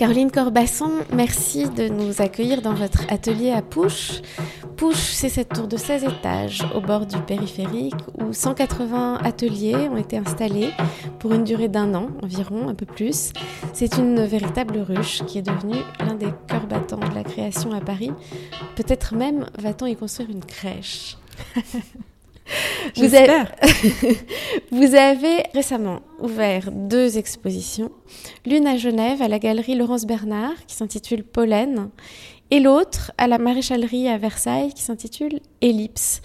Caroline Corbasson, merci de nous accueillir dans votre atelier à Pouche. Pouche, c'est cette tour de 16 étages au bord du périphérique où 180 ateliers ont été installés pour une durée d'un an environ, un peu plus. C'est une véritable ruche qui est devenue l'un des cœurs battants de la création à Paris. Peut-être même va-t-on y construire une crèche. Vous avez... Vous avez récemment ouvert deux expositions, l'une à Genève à la galerie Laurence Bernard qui s'intitule Pollen et l'autre à la maréchalerie à Versailles qui s'intitule Ellipse.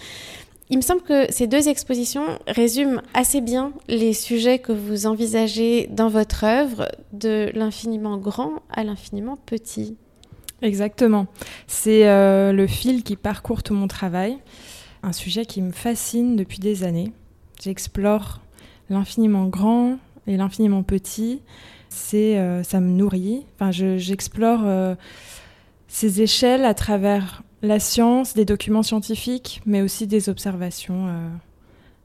Il me semble que ces deux expositions résument assez bien les sujets que vous envisagez dans votre œuvre, de l'infiniment grand à l'infiniment petit. Exactement. C'est euh, le fil qui parcourt tout mon travail un sujet qui me fascine depuis des années. J'explore l'infiniment grand et l'infiniment petit. C'est, euh, ça me nourrit. J'explore euh, ces échelles à travers la science, des documents scientifiques, mais aussi des observations euh,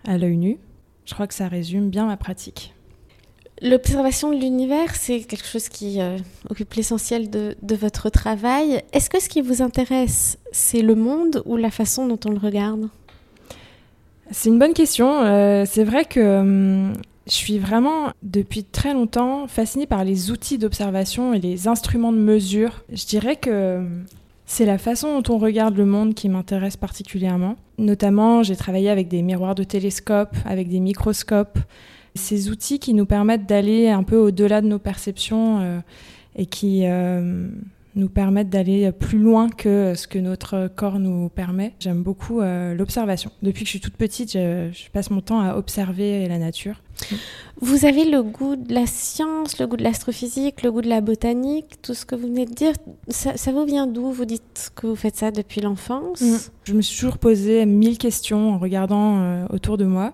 à l'œil nu. Je crois que ça résume bien ma pratique. L'observation de l'univers, c'est quelque chose qui occupe l'essentiel de, de, votre travail. Est-ce que ce qui vous intéresse, c'est le monde ou la façon dont on le regarde? C'est une bonne question. Euh, c'est vrai que hum, je suis vraiment, depuis très longtemps, fascinée par les outils d'observation et les instruments de mesure. Je dirais que hum, c'est la façon dont on regarde le monde qui m'intéresse particulièrement. Notamment, j'ai travaillé avec des miroirs de télescope, avec des microscopes. Ces outils qui nous permettent d'aller un peu au-delà de nos perceptions euh, et qui euh, nous permettent d'aller plus loin que ce que notre corps nous permet. J'aime beaucoup euh, l'observation. Depuis que je suis toute petite, je, passe mon temps à observer la nature. Vous avez le goût de la science, le goût de l'astrophysique, le goût de la botanique, tout ce que vous venez de dire. Ça, vous vient d'où Vous dites que vous faites ça depuis l'enfance? Mm. Je me suis toujours posé mille questions en regardant autour de moi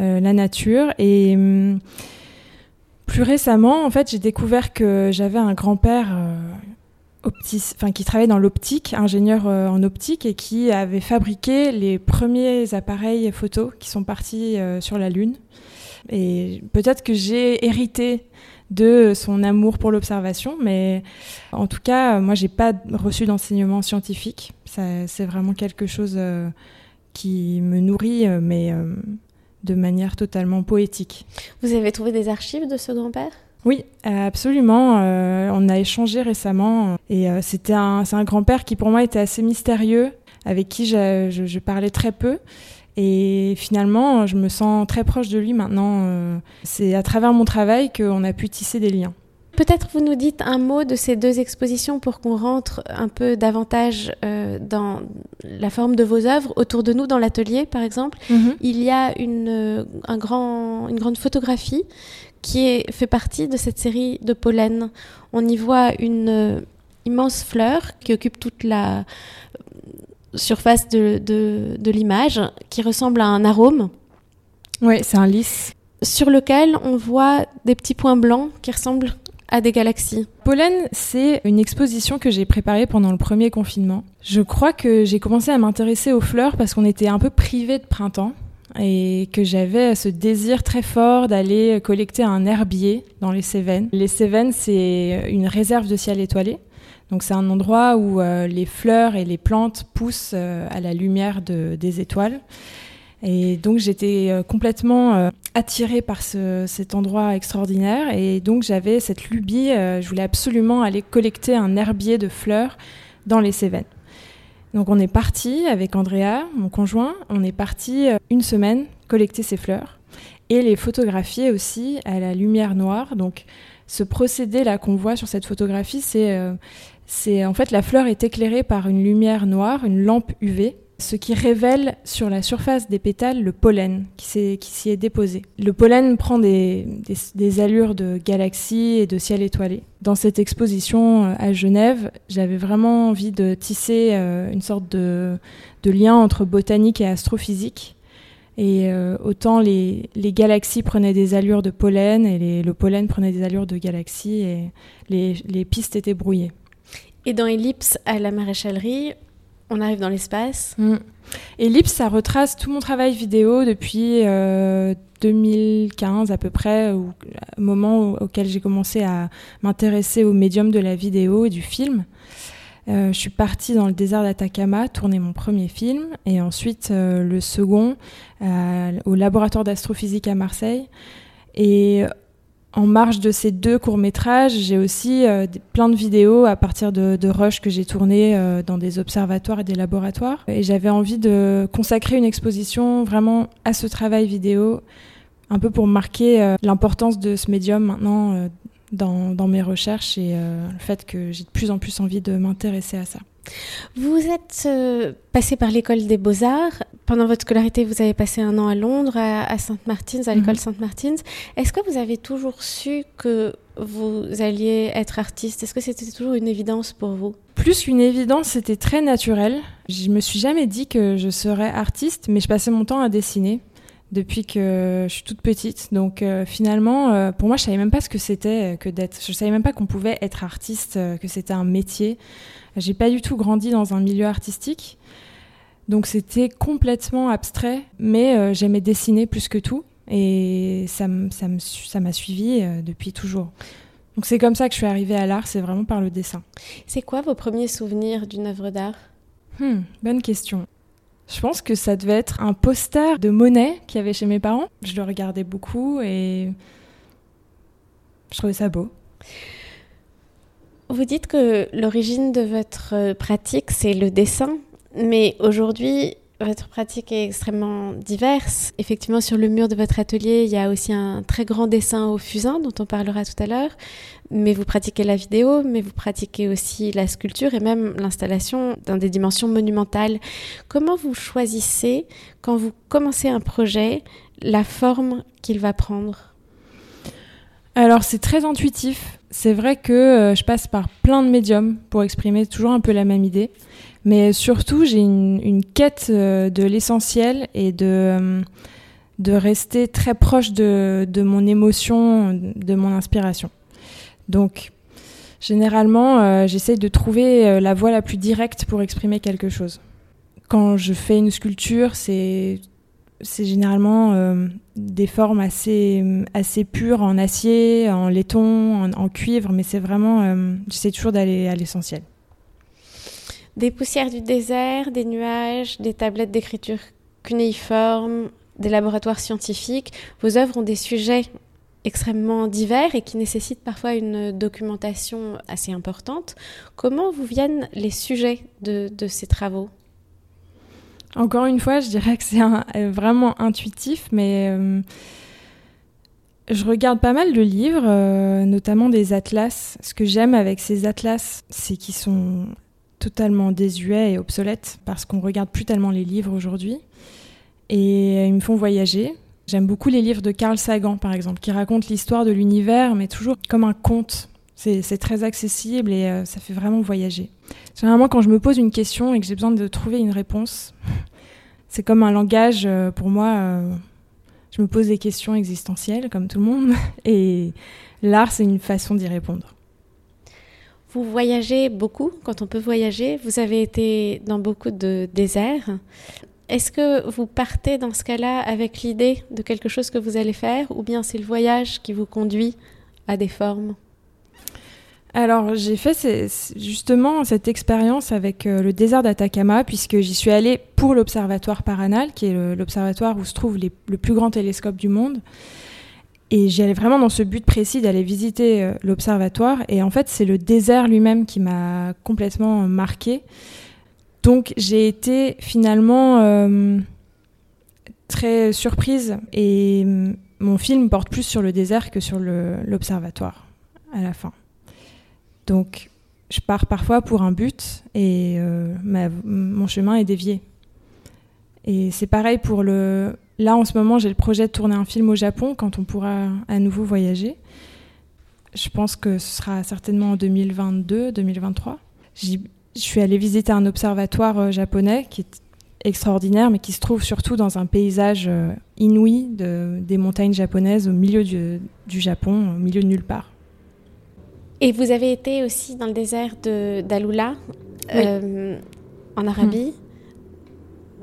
la nature et... Hum, plus récemment, en fait, j'ai découvert que j'avais un grand-père enfin, qui travaillait dans l'optique, ingénieur euh, en optique, et qui avait fabriqué les premiers appareils photo qui sont partis euh, sur la Lune. Et peut-être que j'ai hérité de son amour pour l'observation, mais en tout cas, moi, j'ai pas reçu d'enseignement scientifique. C'est vraiment quelque chose euh, qui me nourrit, mais de manière totalement poétique. Vous avez trouvé des archives de ce grand-père? Oui, absolument. Euh, on a échangé récemment et euh, c'était un, c'est un grand-père qui pour moi était assez mystérieux, avec qui je, parlais très peu. Et finalement, je me sens très proche de lui maintenant. Euh, c'est à travers mon travail qu'on a pu tisser des liens. Peut-être vous nous dites un mot de ces deux expositions pour qu'on rentre un peu davantage dans la forme de vos œuvres. Autour de nous, dans l'atelier, par exemple, mhm. il y a une, un grand, une grande photographie qui est, fait partie de cette série de pollen. On y voit une euh, immense fleur qui occupe toute la euh, surface de, de, l'image, qui ressemble à un arôme. Oui, c'est un lys. Sur lequel on voit des petits points blancs qui ressemblent à des galaxies. Pollen, c'est une exposition que j'ai préparée pendant le premier confinement. Je crois que j'ai commencé à m'intéresser aux fleurs parce qu'on était un peu privé de printemps et que j'avais ce désir très fort d'aller collecter un herbier dans les Cévennes. Les Cévennes, c'est une réserve de ciel étoilé. Donc c'est un endroit où euh, les fleurs et les plantes poussent euh, à la lumière de, des étoiles. Et donc j'étais euh, complètement attirée par ce, cet endroit extraordinaire. Et donc j'avais cette lubie, je voulais absolument aller collecter un herbier de fleurs dans les Cévennes. Donc on est parti avec Andrea, mon conjoint, on est parti euh, une semaine collecter ces fleurs et les photographier aussi à la lumière noire. Donc ce procédé là qu'on voit sur cette photographie, c'est euh, c'est en fait la fleur est éclairée par une lumière noire, une lampe UV ce qui révèle sur la surface des pétales le pollen qui s'y est, déposé. Le pollen prend des, allures de galaxies et de ciel étoilé. Dans cette exposition euh, à Genève, j'avais vraiment envie de tisser euh, une sorte de, lien entre botanique et astrophysique. Et euh, autant les, galaxies prenaient des allures de pollen et le pollen prenait des allures de galaxies et les, les pistes étaient brouillées. Et dans Ellipse à la maréchalerie, on arrive dans l'espace. Mm. Ellipse, ça retrace tout mon travail vidéo depuis euh, 2015 à peu près, au moment auquel j'ai commencé à m'intéresser au médium de la vidéo et du film. Euh, je suis partie dans le désert d'Atacama tourner mon premier film et ensuite euh, le second euh, au laboratoire d'astrophysique à Marseille. Et en marge de ces deux courts-métrages, j'ai aussi plein de vidéos à partir de, de rushs que j'ai tournées dans des observatoires et des laboratoires. Et j'avais envie de consacrer une exposition vraiment à ce travail vidéo, un peu pour marquer l'importance de ce médium maintenant dans, mes recherches et euh, le fait que j'ai de plus en plus envie de m'intéresser à ça. Vous êtes euh, passé par l'école des beaux-arts. Pendant votre scolarité, vous avez passé un an à Londres, à, Sainte-Martins, à l'école mhm. Sainte-Martins. Est-ce que vous avez toujours su que vous alliez être artiste? Est-ce que c'était toujours une évidence pour vous? Plus qu'une évidence, c'était très naturel. Je me suis jamais dit que je serais artiste, mais je passais mon temps à dessiner depuis que je suis toute petite. Donc euh, finalement, euh, pour moi, je savais même pas ce que c'était euh, que d'être. Je savais même pas qu'on pouvait être artiste, que c'était un métier. J'ai pas du tout grandi dans un milieu artistique, donc c'était complètement abstrait. Mais j'aimais dessiner plus que tout, et ça ça ça m'a suivi depuis toujours. Donc c'est comme ça que je suis arrivée à l'art. C'est vraiment par le dessin. C'est quoi vos premiers souvenirs d'une œuvre d'art? Hmm, Bonne question. Je pense que ça devait être un poster de Monet qu'il y avait chez mes parents. Je le regardais beaucoup et je trouvais ça beau. Vous dites que l'origine de votre pratique, c'est le dessin, mais aujourd'hui, votre pratique est extrêmement diverse. Effectivement, sur le mur de votre atelier, il y a aussi un très grand dessin au fusain dont on parlera tout à l'heure. Mais vous pratiquez la vidéo, mais vous pratiquez aussi la sculpture et même l'installation dans des dimensions monumentales. Comment vous choisissez, quand vous commencez un projet, la forme qu'il va prendre? Alors, c'est très intuitif. C'est vrai que euh, je passe par plein de médiums pour exprimer toujours un peu la même idée. Mais surtout, j'ai une, quête euh, de l'essentiel et de, euh, de rester très proche de, de, mon émotion, de mon inspiration. Donc, généralement, j'essaye de trouver la voie la plus directe pour exprimer quelque chose. Quand je fais une sculpture, c'est c'est généralement des formes assez, assez pures en acier, en laiton, en, cuivre, mais c'est vraiment, j'essaie toujours d'aller à l'essentiel. Des poussières du désert, des nuages, des tablettes d'écriture cunéiformes, des laboratoires scientifiques. Vos œuvres ont des sujets extrêmement divers et qui nécessitent parfois une documentation assez importante. Comment vous viennent les sujets de, ces travaux? Encore une fois, je dirais que c'est euh, vraiment intuitif, mais euh, je regarde pas mal de livres, euh, notamment des atlas. Ce que j'aime avec ces atlas, c'est qu'ils sont totalement désuets et obsolètes parce qu'on regarde plus tellement les livres aujourd'hui. Et ils me font voyager. J'aime beaucoup les livres de Carl Sagan, par exemple, qui racontent l'histoire de l'univers, mais toujours comme un conte. C'est très accessible et euh, ça fait vraiment voyager. Généralement, quand je me pose une question et que j'ai besoin de trouver une réponse, c'est comme un langage euh, pour moi. Euh, je me pose des questions existentielles, comme tout le monde, et l'art, c'est une façon d'y répondre. Vous voyagez beaucoup quand on peut voyager. Vous avez été dans beaucoup de déserts. Est-ce que vous partez dans ce cas-là avec l'idée de quelque chose que vous allez faire ou bien c'est le voyage qui vous conduit à des formes? Alors j'ai fait justement cette expérience avec euh, le désert d'Atacama puisque j'y suis allée pour l'observatoire Paranal qui est l'observatoire où se trouve le plus grand télescope du monde. Et j'y allais vraiment dans ce but précis d'aller visiter euh, l'observatoire. Et en fait, c'est le désert lui-même qui m'a complètement marqué. Donc j'ai été finalement euh, très surprise. Et mm, mon film porte plus sur le désert que sur l'observatoire à la fin. Donc je pars parfois pour un but et euh, mon chemin est dévié. Et c'est pareil pour le, Là, en ce moment, j'ai le projet de tourner un film au Japon quand on pourra à nouveau voyager. Je pense que ce sera certainement en 2022, 2023. Je suis allée visiter un observatoire euh, japonais qui est extraordinaire, mais qui se trouve surtout dans un paysage euh, inouï de, des montagnes japonaises au milieu du, Japon, au milieu de nulle part. Et vous avez été aussi dans le désert d'Alula, euh, en Arabie.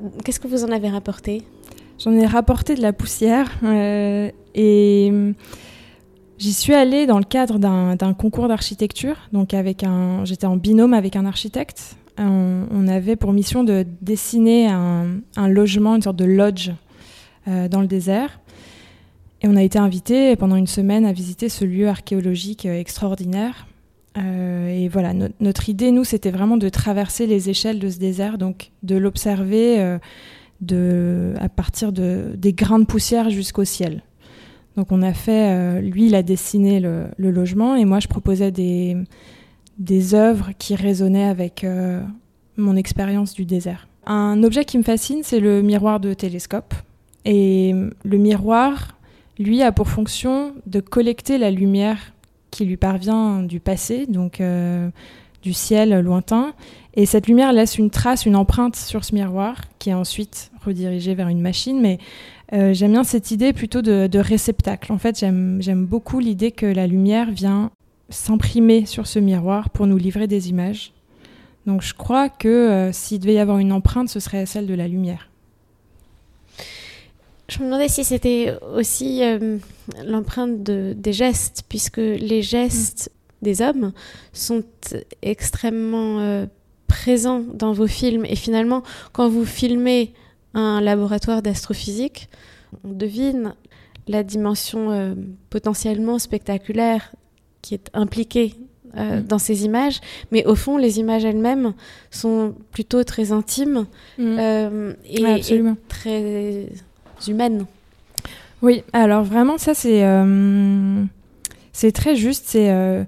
Hmm. Qu'est-ce que vous en avez rapporté? J'en ai rapporté de la poussière et J'y suis allée dans le cadre d'un concours d'architecture, donc avec un, j'étais en binôme avec un architecte. On, avait pour mission de dessiner un, logement, une sorte de lodge euh, dans le désert. Et on a été invité pendant une semaine à visiter ce lieu archéologique euh, extraordinaire. Euh, et voilà, notre idée, nous, c'était vraiment de traverser les échelles de ce désert, donc de l'observer de, à partir de, des grains de poussière jusqu'au ciel. Donc on a fait, euh, lui il a dessiné le, logement et moi je proposais des, des œuvres qui résonnaient avec euh, mon expérience du désert. Un objet qui me fascine, c'est le miroir de télescope. Et le miroir, lui, a pour fonction de collecter la lumière qui lui parvient du passé, donc euh, du ciel lointain. Et cette lumière laisse une trace, une empreinte sur ce miroir, qui est ensuite redirigée vers une machine. Mais euh, j'aime bien cette idée plutôt de, réceptacle. En fait, j'aime beaucoup l'idée que la lumière vient s'imprimer sur ce miroir pour nous livrer des images. Donc je crois que euh, s'il devait y avoir une empreinte, ce serait celle de la lumière. Je me demandais si c'était aussi euh, l'empreinte des gestes, puisque les gestes mm. des hommes sont extrêmement présents dans vos films. Et finalement, quand vous filmez un laboratoire d'astrophysique, on devine la dimension euh, potentiellement spectaculaire qui est impliquée euh, mm. dans ces images, mais au fond, les images elles-mêmes sont plutôt très intimes mm. euh, et, très humaines. Oui, alors vraiment, ça c'est c'est très juste. C'est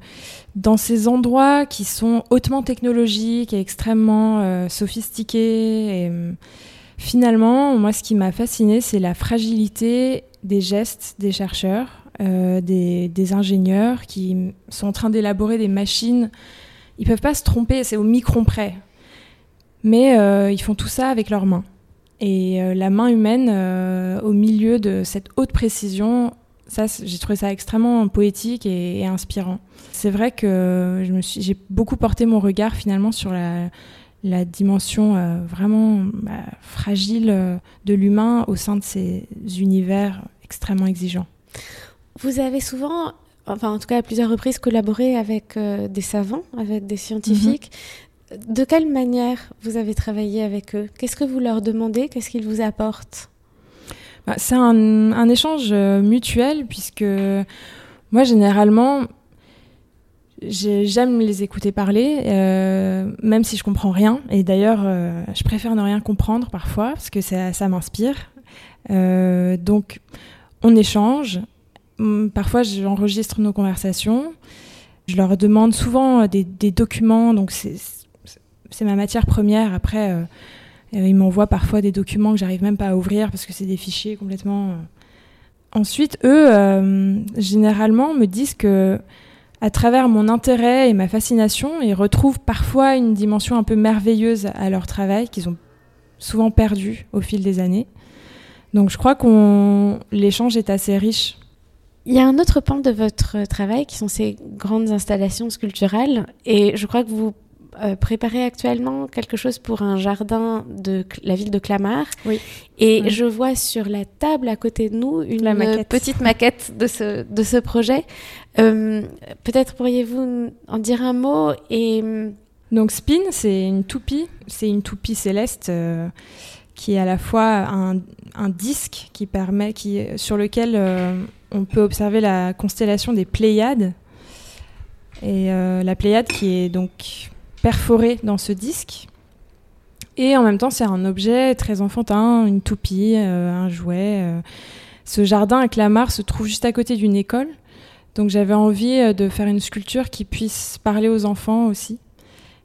dans ces endroits qui sont hautement technologiques et extrêmement sophistiqués et Finalement, moi, ce qui m'a fasciné, c'est la fragilité des gestes des chercheurs, euh, des, ingénieurs qui sont en train d'élaborer des machines. Ils peuvent pas se tromper, c'est au micron près. Mais euh, ils font tout ça avec leurs mains. Et euh, la main humaine, au milieu de cette haute précision, ça, j'ai trouvé ça extrêmement poétique et, et inspirant. C'est vrai que j'ai beaucoup porté mon regard finalement sur la, la dimension euh, vraiment bah, fragile euh, de l'humain au sein de ces univers extrêmement exigeants. Vous avez souvent, enfin en tout cas à plusieurs reprises, collaboré avec euh, des savants, avec des scientifiques. De quelle manière vous avez travaillé avec eux? Qu'est-ce que vous leur demandez? Qu'est-ce qu'ils vous apportent? Bah, C'est un, échange mutuel puisque moi généralement J'aime les écouter parler, euh, même si je comprends rien. Et d'ailleurs, euh, je préfère ne rien comprendre parfois, parce que ça, m'inspire. Euh, donc, on échange. Hum, parfois, j'enregistre nos conversations. Je leur demande souvent des, des documents, donc c'est ma matière première. Après, ils m'envoient parfois des documents que j'arrive même pas à ouvrir parce que c'est des fichiers complètement. Ensuite, eux, généralement, me disent que à travers mon intérêt et ma fascination, ils retrouvent parfois une dimension un peu merveilleuse à leur travail qu'ils ont souvent perdu au fil des années. Donc je crois qu'on l'échange est assez riche. Il y a un autre pan de votre travail qui sont ces grandes installations sculpturales et je crois que vous euh, préparez actuellement quelque chose pour un jardin de la ville de Clamart. Oui. Et je vois sur la table à côté de nous une petite maquette de ce, de ce projet. Euh, peut-être pourriez-vous en dire un mot et... Donc Spin, c'est une toupie, c'est une toupie céleste euh, qui est à la fois un, un, disque qui permet, qui, sur lequel on peut observer la constellation des Pléiades. Et la Pléiade qui est donc perforé dans ce disque. Et en même temps, c'est un objet très enfantin, une toupie, euh, un jouet. Euh. Ce jardin à Clamart se trouve juste à côté d'une école. Donc j'avais envie euh, de faire une sculpture qui puisse parler aux enfants aussi.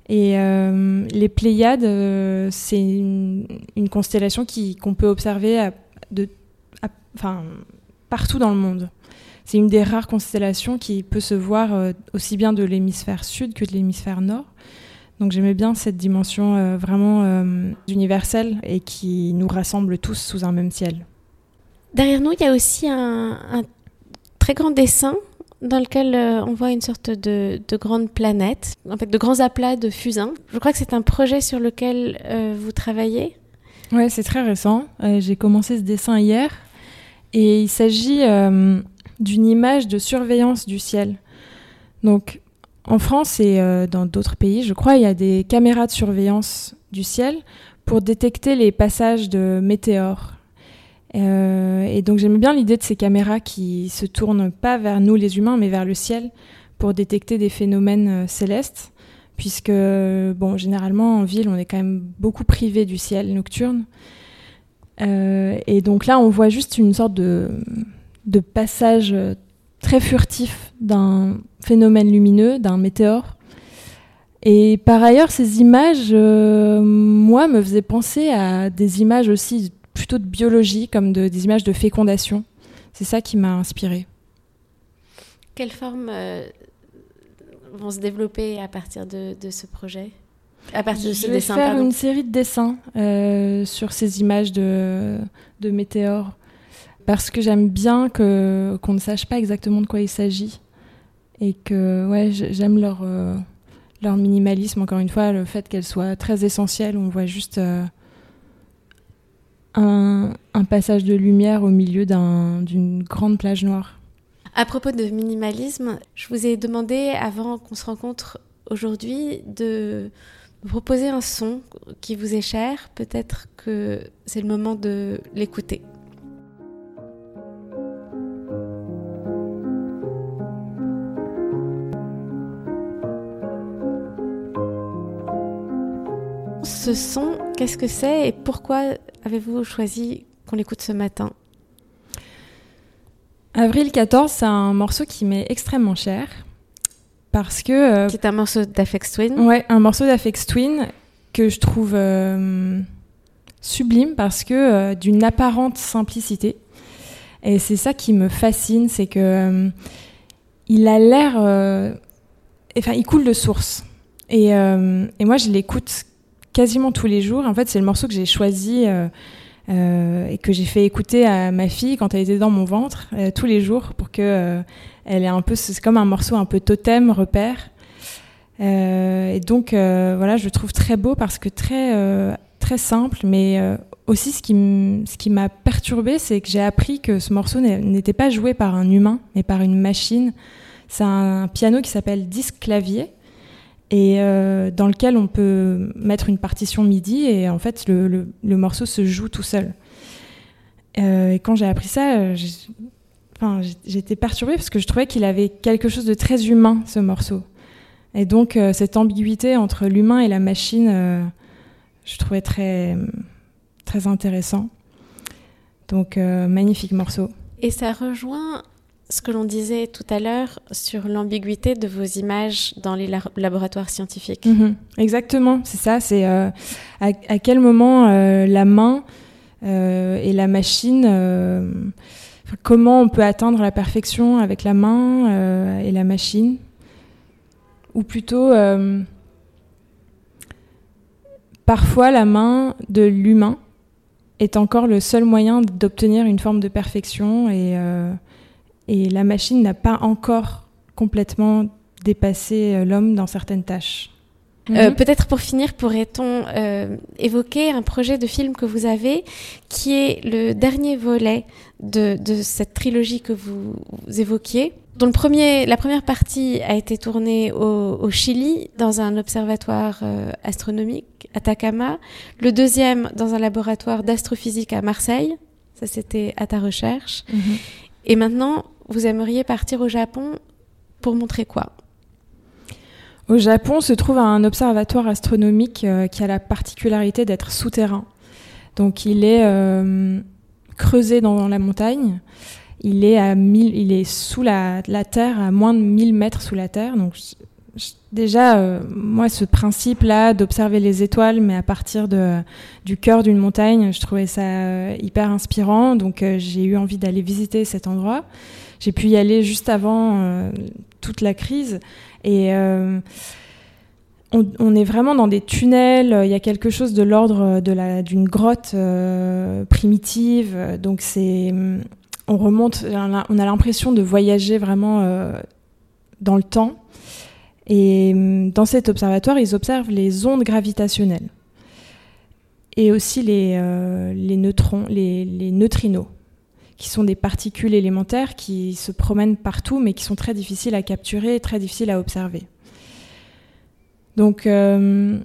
Et les Pléiades, c'est une, constellation qu'on peut observer de, enfin, partout dans le monde. C'est une des rares constellations qui peut se voir aussi bien de l'hémisphère sud que de l'hémisphère nord. Donc j'aimais bien cette dimension euh, vraiment euh, universelle et qui nous rassemble tous sous un même ciel. Derrière nous, il y a aussi un, très grand dessin dans lequel euh, on voit une sorte de, de, grande planète, en fait de grands aplats de fusains. Je crois que c'est un projet sur lequel vous travaillez. Ouais, c'est très récent. J'ai commencé ce dessin hier. Et il s'agit d'une image de surveillance du ciel. Donc, en France et dans d'autres pays, je crois, il y a des caméras de surveillance du ciel pour détecter les passages de météores. Euh, et donc j'aime bien l'idée de ces caméras qui se tournent pas vers nous les humains, mais vers le ciel pour détecter des phénomènes euh, célestes, puisque bon, généralement en ville, on est quand même beaucoup privé du ciel nocturne. Euh, et donc là, on voit juste une sorte de, de passage très furtif d'un phénomène lumineux, d'un météore. Et par ailleurs, ces images, moi, me faisaient penser à des images aussi plutôt de biologie, comme des images de fécondation. C'est ça qui m'a inspirée. Quelles formes euh, vont se développer à partir de, ce projet? À partir de ce Je vais faire une série de dessins euh, sur ces images de, de météores parce que j'aime bien que qu'on ne sache pas exactement de quoi il s'agit et que ouais j'aime leur euh, leur minimalisme encore une fois le fait qu'elles soient très essentielles on voit juste un, passage de lumière au milieu d'une grande plage noire. À propos de minimalisme, je vous ai demandé avant qu'on se rencontre aujourd'hui de vous proposer un son qui vous est cher. Peut-être que c'est le moment de l'écouter. Ce son, qu'est-ce que c'est et pourquoi avez-vous choisi qu'on l'écoute ce matin? Avril 14, c'est un morceau qui m'est extrêmement cher. Parce que. C'est euh, un morceau d'Afex Twin Ouais, un morceau d'Afex Twin que je trouve euh, sublime parce que euh, d'une apparente simplicité. Et c'est ça qui me fascine, c'est que il a l'air. enfin, il coule de source. Et, et moi, je l'écoute quasiment tous les jours. En fait, c'est le morceau que j'ai choisi euh, euh, et que j'ai fait écouter à ma fille quand elle était dans mon ventre euh, tous les jours pour que elle est un peu, c'est comme un morceau un peu totem, repère. et donc voilà, je le trouve très beau parce que très très simple, mais aussi ce qui ce qui m'a perturbé, c'est que j'ai appris que ce morceau n'était pas joué par un humain, mais par une machine. C'est un piano qui s'appelle disque clavier et euh, dans lequel on peut mettre une partition MIDI et en fait le, morceau se joue tout seul. Euh, et quand j'ai appris ça, euh, j'étais perturbée parce que je trouvais qu'il avait quelque chose de très humain ce morceau. Et donc cette ambiguïté entre l'humain et la machine, je trouvais très très intéressant. Donc magnifique morceau. Et ça rejoint ce que l'on disait tout à l'heure sur l'ambiguïté de vos images dans les laboratoires scientifiques. Mhm. exactement, c'est ça. C'est euh, à, quel moment euh, la main euh, et la machine, comment on peut atteindre la perfection avec la main et la machine, ou plutôt parfois la main de l'humain est encore le seul moyen d'obtenir une forme de perfection et et la machine n'a pas encore complètement dépassé euh, l'homme dans certaines tâches. Euh, mhm. Peut-être pour finir, pourrait-on euh, évoquer un projet de film que vous avez, qui est le dernier volet de, de cette trilogie que vous, évoquiez, dont le premier, la première partie a été tournée au, au Chili, dans un observatoire astronomique, Atacama, le deuxième dans un laboratoire d'astrophysique à Marseille, ça c'était à ta recherche, mhm. et maintenant vous aimeriez partir au Japon pour montrer quoi Au Japon se trouve un observatoire astronomique euh, qui a la particularité d'être souterrain. Donc il est euh, creusé dans la montagne. Il est, à il est sous la, terre, à moins de 1000 mètres sous la terre. Donc déjà, euh, moi, ce principe-là d'observer les étoiles, mais à partir de, du cœur d'une montagne, je trouvais ça hyper inspirant. Donc j'ai eu envie d'aller visiter cet endroit. J'ai pu y aller juste avant euh, toute la crise. Et euh, on, est vraiment dans des tunnels. Il y a quelque chose de l'ordre de d'une grotte euh, primitive. Donc c'est, on remonte. On a l'impression de voyager vraiment dans le temps. Et dans cet observatoire, ils observent les ondes gravitationnelles. et aussi les, les neutrons, les, les neutrinos qui sont des particules élémentaires qui se promènent partout, mais qui sont très difficiles à capturer et très difficiles à observer. Donc, euh,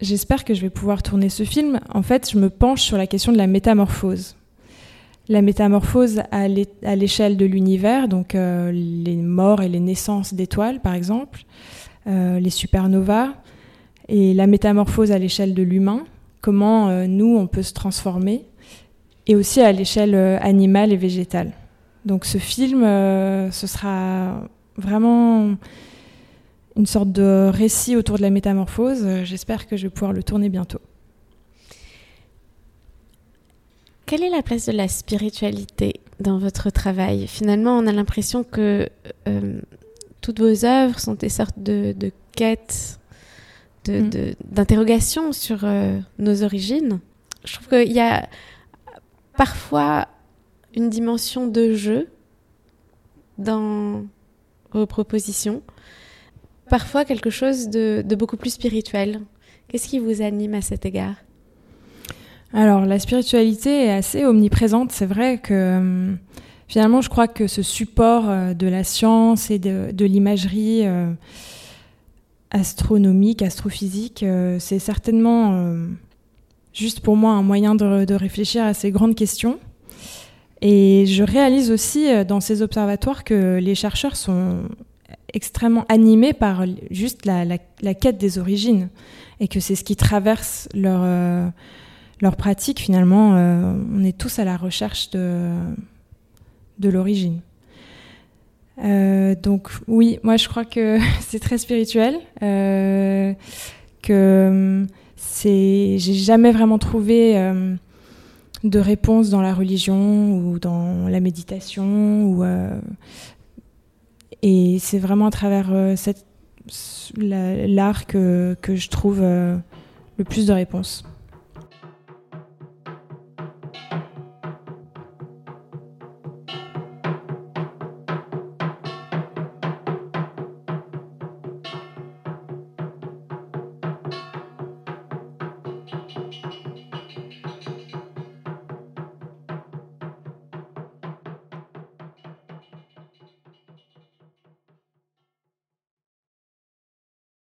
j'espère que je vais pouvoir tourner ce film. En fait, je me penche sur la question de la métamorphose. La métamorphose à l'échelle de l'univers, donc euh, les morts et les naissances d'étoiles, par exemple, euh, les supernovas, et la métamorphose à l'échelle de l'humain, comment nous, on peut se transformer et aussi à l'échelle euh, animale et végétale. Donc ce film, euh, ce sera vraiment une sorte de récit autour de la métamorphose. J'espère que je vais pouvoir le tourner bientôt. Quelle est la place de la spiritualité dans votre travail? Finalement, on a l'impression que euh, toutes vos œuvres sont des sortes de, quêtes, mm. d'interrogations sur nos origines. Je trouve qu'il y a parfois une dimension de jeu dans vos propositions, parfois quelque chose de, beaucoup plus spirituel. Qu'est-ce qui vous anime à cet égard? Alors, la spiritualité est assez omniprésente. C'est vrai que hum, finalement, je crois que ce support euh, de la science et de, l'imagerie euh, astronomique, astrophysique, euh, c'est certainement juste pour moi un moyen de, réfléchir à ces grandes questions. Et je réalise aussi euh, dans ces observatoires que les chercheurs sont extrêmement animés par juste la, quête des origines et que c'est ce qui traverse leur, euh, leur pratique finalement. Euh, on est tous à la recherche de, de l'origine. donc oui, moi je crois que c'est très spirituel, que c'est, j'ai jamais vraiment trouvé euh, de réponse dans la religion ou dans la méditation ou euh, et c'est vraiment à travers euh, cette, l'art que, que je trouve le plus de réponses.